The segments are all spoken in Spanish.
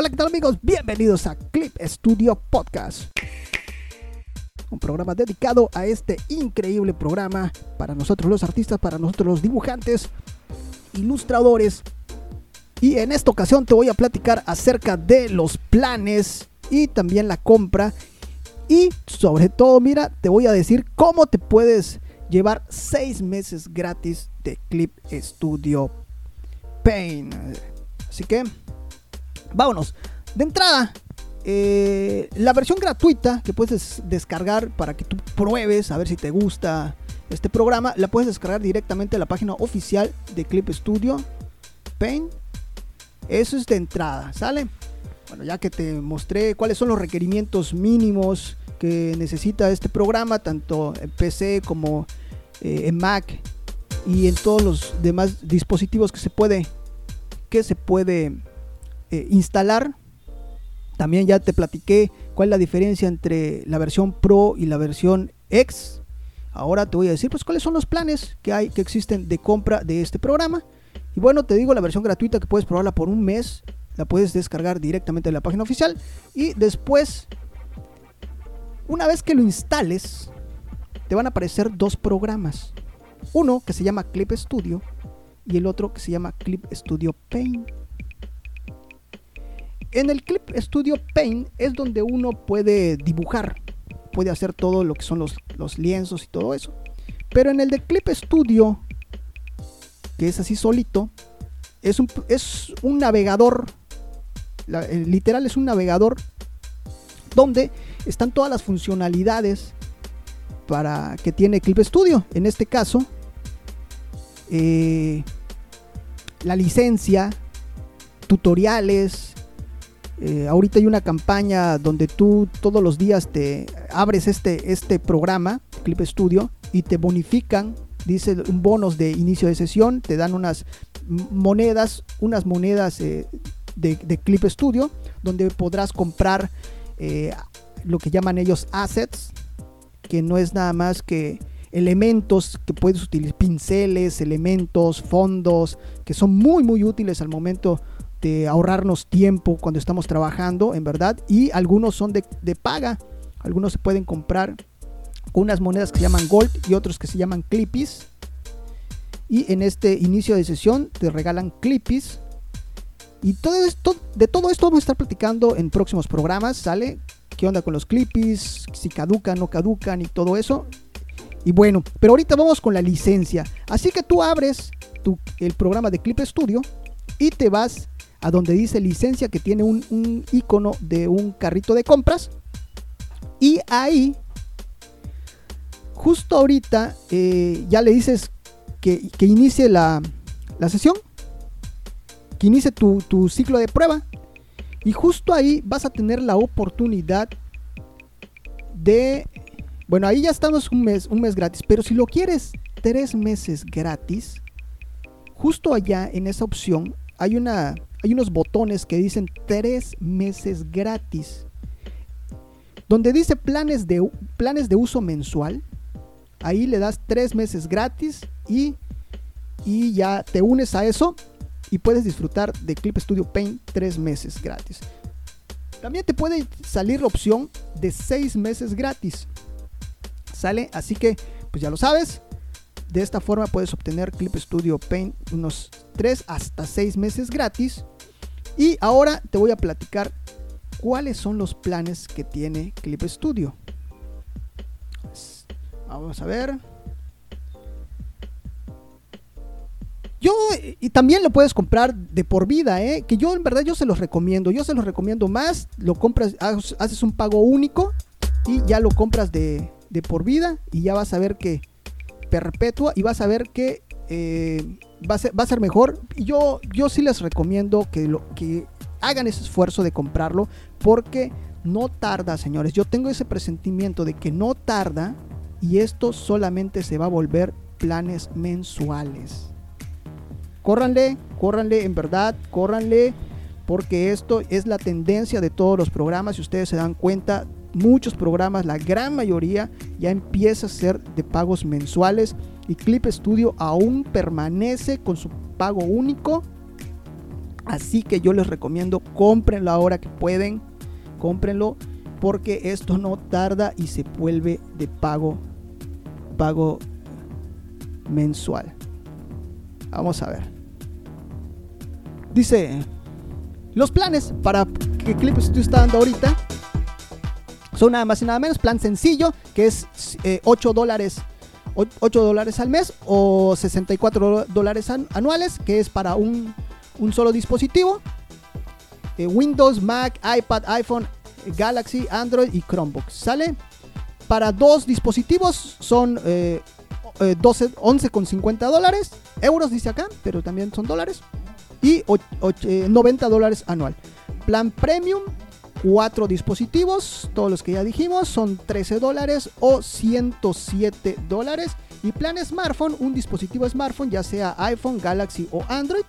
Hola, ¿qué tal amigos? Bienvenidos a Clip Studio Podcast. Un programa dedicado a este increíble programa para nosotros los artistas, para nosotros los dibujantes, ilustradores. Y en esta ocasión te voy a platicar acerca de los planes y también la compra. Y sobre todo, mira, te voy a decir cómo te puedes llevar 6 meses gratis de Clip Studio Paint. Así que vámonos. De entrada, eh, la versión gratuita que puedes descargar para que tú pruebes a ver si te gusta este programa, la puedes descargar directamente a la página oficial de Clip Studio Paint. Eso es de entrada, ¿sale? Bueno, ya que te mostré cuáles son los requerimientos mínimos que necesita este programa, tanto en PC como eh, en Mac y en todos los demás dispositivos que se puede que se puede eh, instalar. También ya te platiqué cuál es la diferencia entre la versión Pro y la versión X. Ahora te voy a decir pues cuáles son los planes que hay que existen de compra de este programa. Y bueno, te digo la versión gratuita que puedes probarla por un mes, la puedes descargar directamente de la página oficial y después una vez que lo instales te van a aparecer dos programas. Uno que se llama Clip Studio y el otro que se llama Clip Studio Paint. En el Clip Studio Paint es donde uno puede dibujar, puede hacer todo lo que son los, lienzos y todo eso. Pero en el de Clip Studio, que es así solito, es un, navegador, literal es un navegador donde están todas las funcionalidades para que tiene Clip Studio. En este caso, eh, la licencia, tutoriales. Eh, ahorita hay una campaña donde tú todos los días te abres este, este programa, Clip Studio, y te bonifican, dice un bonus de inicio de sesión, te dan unas monedas, unas monedas eh, de, Clip Studio, donde podrás comprar eh, lo que llaman ellos assets, que no es nada más que elementos que puedes utilizar, pinceles, elementos, fondos, que son muy muy útiles al momento ahorrarnos tiempo cuando estamos trabajando, en verdad, y algunos son de, paga, algunos se pueden comprar unas monedas que se llaman gold y otros que se llaman clippies. Y en este inicio de sesión te regalan clippies. Y todo esto, de todo esto vamos a estar platicando en próximos programas, ¿sale? ¿Qué onda con los clippies? Si caducan, no caducan y todo eso. Y bueno, pero ahorita vamos con la licencia. Así que tú abres tu, el programa de Clip Studio y te vas a donde dice licencia que tiene un, icono de un carrito de compras. Y ahí, justo ahorita, eh, ya le dices que, inicie la, la, sesión, que inicie tu, tu ciclo de prueba. Y justo ahí vas a tener la oportunidad de bueno, ahí ya estamos un mes, un mes gratis, pero si lo quieres tres meses gratis, justo allá en esa opción hay, una, hay unos botones que dicen tres meses gratis. Donde dice planes de, planes de uso mensual, ahí le das tres meses gratis y, y ya te unes a eso y puedes disfrutar de Clip Studio Paint tres meses gratis. También te puede salir la opción de seis meses gratis. ¿Sale? Así que, pues ya lo sabes. De esta forma puedes obtener Clip Studio Paint unos 3 hasta 6 meses gratis. Y ahora te voy a platicar cuáles son los planes que tiene Clip Studio. Vamos a ver. Yo, y también lo puedes comprar de por vida, ¿eh? que yo en verdad yo se los recomiendo. Yo se los recomiendo más. Lo compras, haces un pago único y ya lo compras de, de por vida y ya vas a ver que perpetua y vas a ver que eh, va, a ser, va, a ser, mejor. Yo, yo sí les recomiendo que, lo, que hagan ese esfuerzo de comprarlo porque no tarda, señores. Yo tengo ese presentimiento de que no tarda y esto solamente se va a volver planes mensuales. Córranle, córranle, en verdad, córranle, porque esto es la tendencia de todos los programas. Si ustedes se dan cuenta, muchos programas, la gran mayoría, ya empieza a ser de pagos mensuales y Clip Studio aún permanece con su pago único. Así que yo les recomiendo, cómprenlo ahora que pueden, cómprenlo porque esto no tarda y se vuelve de pago, pago mensual. Vamos a ver. Dice, los planes para que Clip Studio está dando ahorita son nada más y nada menos plan sencillo, que es 8 eh, dólares 8 dólares al mes o 64 dólares anuales, que es para un, solo dispositivo. Eh, Windows, Mac, iPad, iPhone, Galaxy, Android y Chromebook. ¿Sale? Para dos dispositivos son eh, 12, 11,50 dólares. Euros dice acá, pero también son dólares. Y 90 eh, dólares anual. Plan Premium, 4 dispositivos, todos los que ya dijimos, son 13 dólares o 107 dólares. Y plan smartphone, un dispositivo smartphone, ya sea iPhone, Galaxy o Android,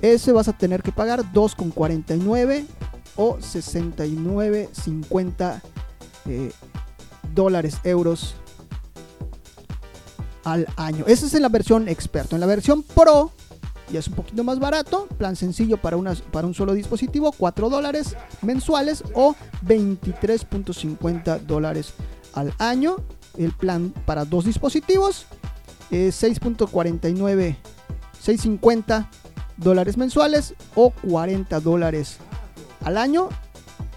ese vas a tener que pagar 2,49 o 69,50 eh, dólares, euros al año. Esa es en la versión experto. En la versión Pro ya es un poquito más barato. Plan sencillo para, para un solo dispositivo, 4 dólares mensuales o 23.50 dólares al año. El plan para dos dispositivos es 6.49, 6.50 dólares mensuales o 40 dólares al año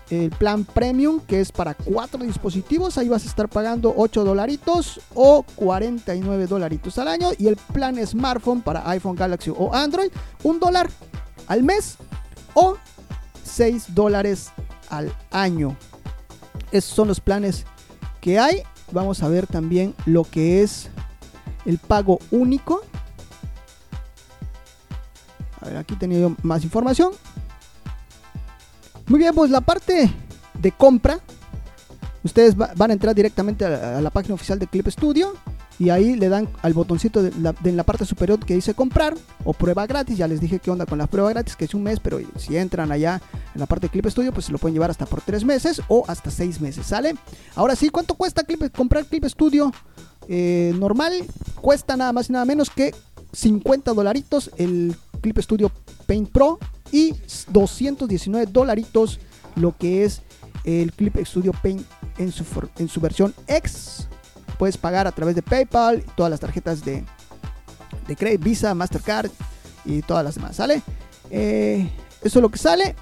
el plan premium que es para cuatro dispositivos. Ahí vas a estar pagando 8 dolaritos o 49 dolaritos al año. Y el plan smartphone para iPhone Galaxy o Android un dólar al mes o 6 dólares al año. Esos son los planes que hay. Vamos a ver también lo que es el pago único. A ver aquí tenía más información muy bien, pues la parte de compra, ustedes van a entrar directamente a la, página oficial de Clip Studio y ahí le dan al botoncito en la parte superior que dice comprar o prueba gratis. Ya les dije qué onda con la prueba gratis, que es un mes, pero si entran allá en la parte de Clip Studio, pues se lo pueden llevar hasta por tres meses o hasta seis meses, ¿sale? Ahora sí, ¿cuánto cuesta comprar Clip Studio? Eh, normal cuesta nada más y nada menos que 50 dolaritos el Clip Studio Paint Pro y 219 dolaritos lo que es el Clip Studio Paint en su, en su versión X. Puedes pagar a través de PayPal, todas las tarjetas de, de Credit, Visa, Mastercard y todas las demás, ¿sale? Eh, eso es lo que sale.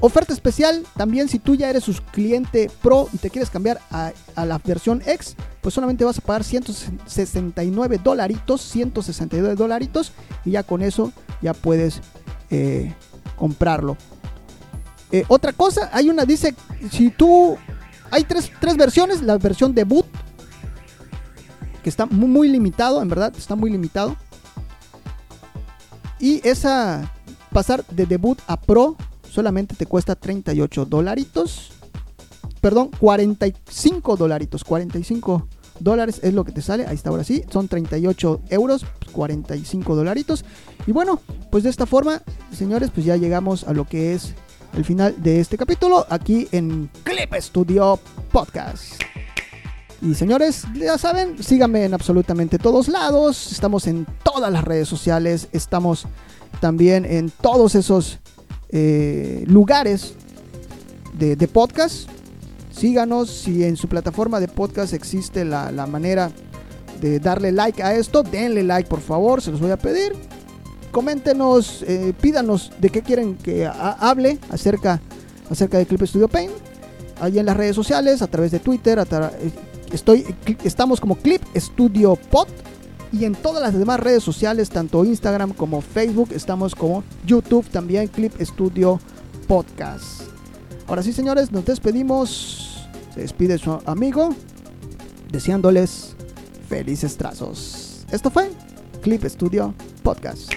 Oferta especial, también si tú ya eres su cliente pro y te quieres cambiar a, a, la versión X, pues solamente vas a pagar 169 dolaritos, 169 dolaritos y ya con eso ya puedes eh, comprarlo. Eh, otra cosa, hay una, dice, si tú, hay tres, versiones, la versión debut, que está muy, muy limitado, en verdad, está muy limitado. Y esa, pasar de debut a pro, solamente te cuesta 38 dolaritos. Perdón, 45 dolaritos, 45 dólares es lo que te sale. Ahí está, ahora sí. Son 38 euros, 45 dolaritos. Y bueno, pues de esta forma, señores, pues ya llegamos a lo que es el final de este capítulo aquí en Clip Studio Podcast. Y señores, ya saben, síganme en absolutamente todos lados. Estamos en todas las redes sociales. Estamos también en todos esos eh, lugares de, de podcast síganos. Si en su plataforma de podcast existe la, manera de darle like a esto, denle like por favor, se los voy a pedir. Coméntenos, eh, pídanos de qué quieren que hable acerca, acerca de Clip Studio Paint. Allí en las redes sociales, a través de Twitter, eh, estoy, estamos como Clip Studio Pod. Y en todas las demás redes sociales, tanto Instagram como Facebook, estamos como YouTube también, Clip Studio Podcast. Ahora sí, señores, nos despedimos. Se despide su amigo, deseándoles felices trazos. Esto fue Clip Studio Podcast.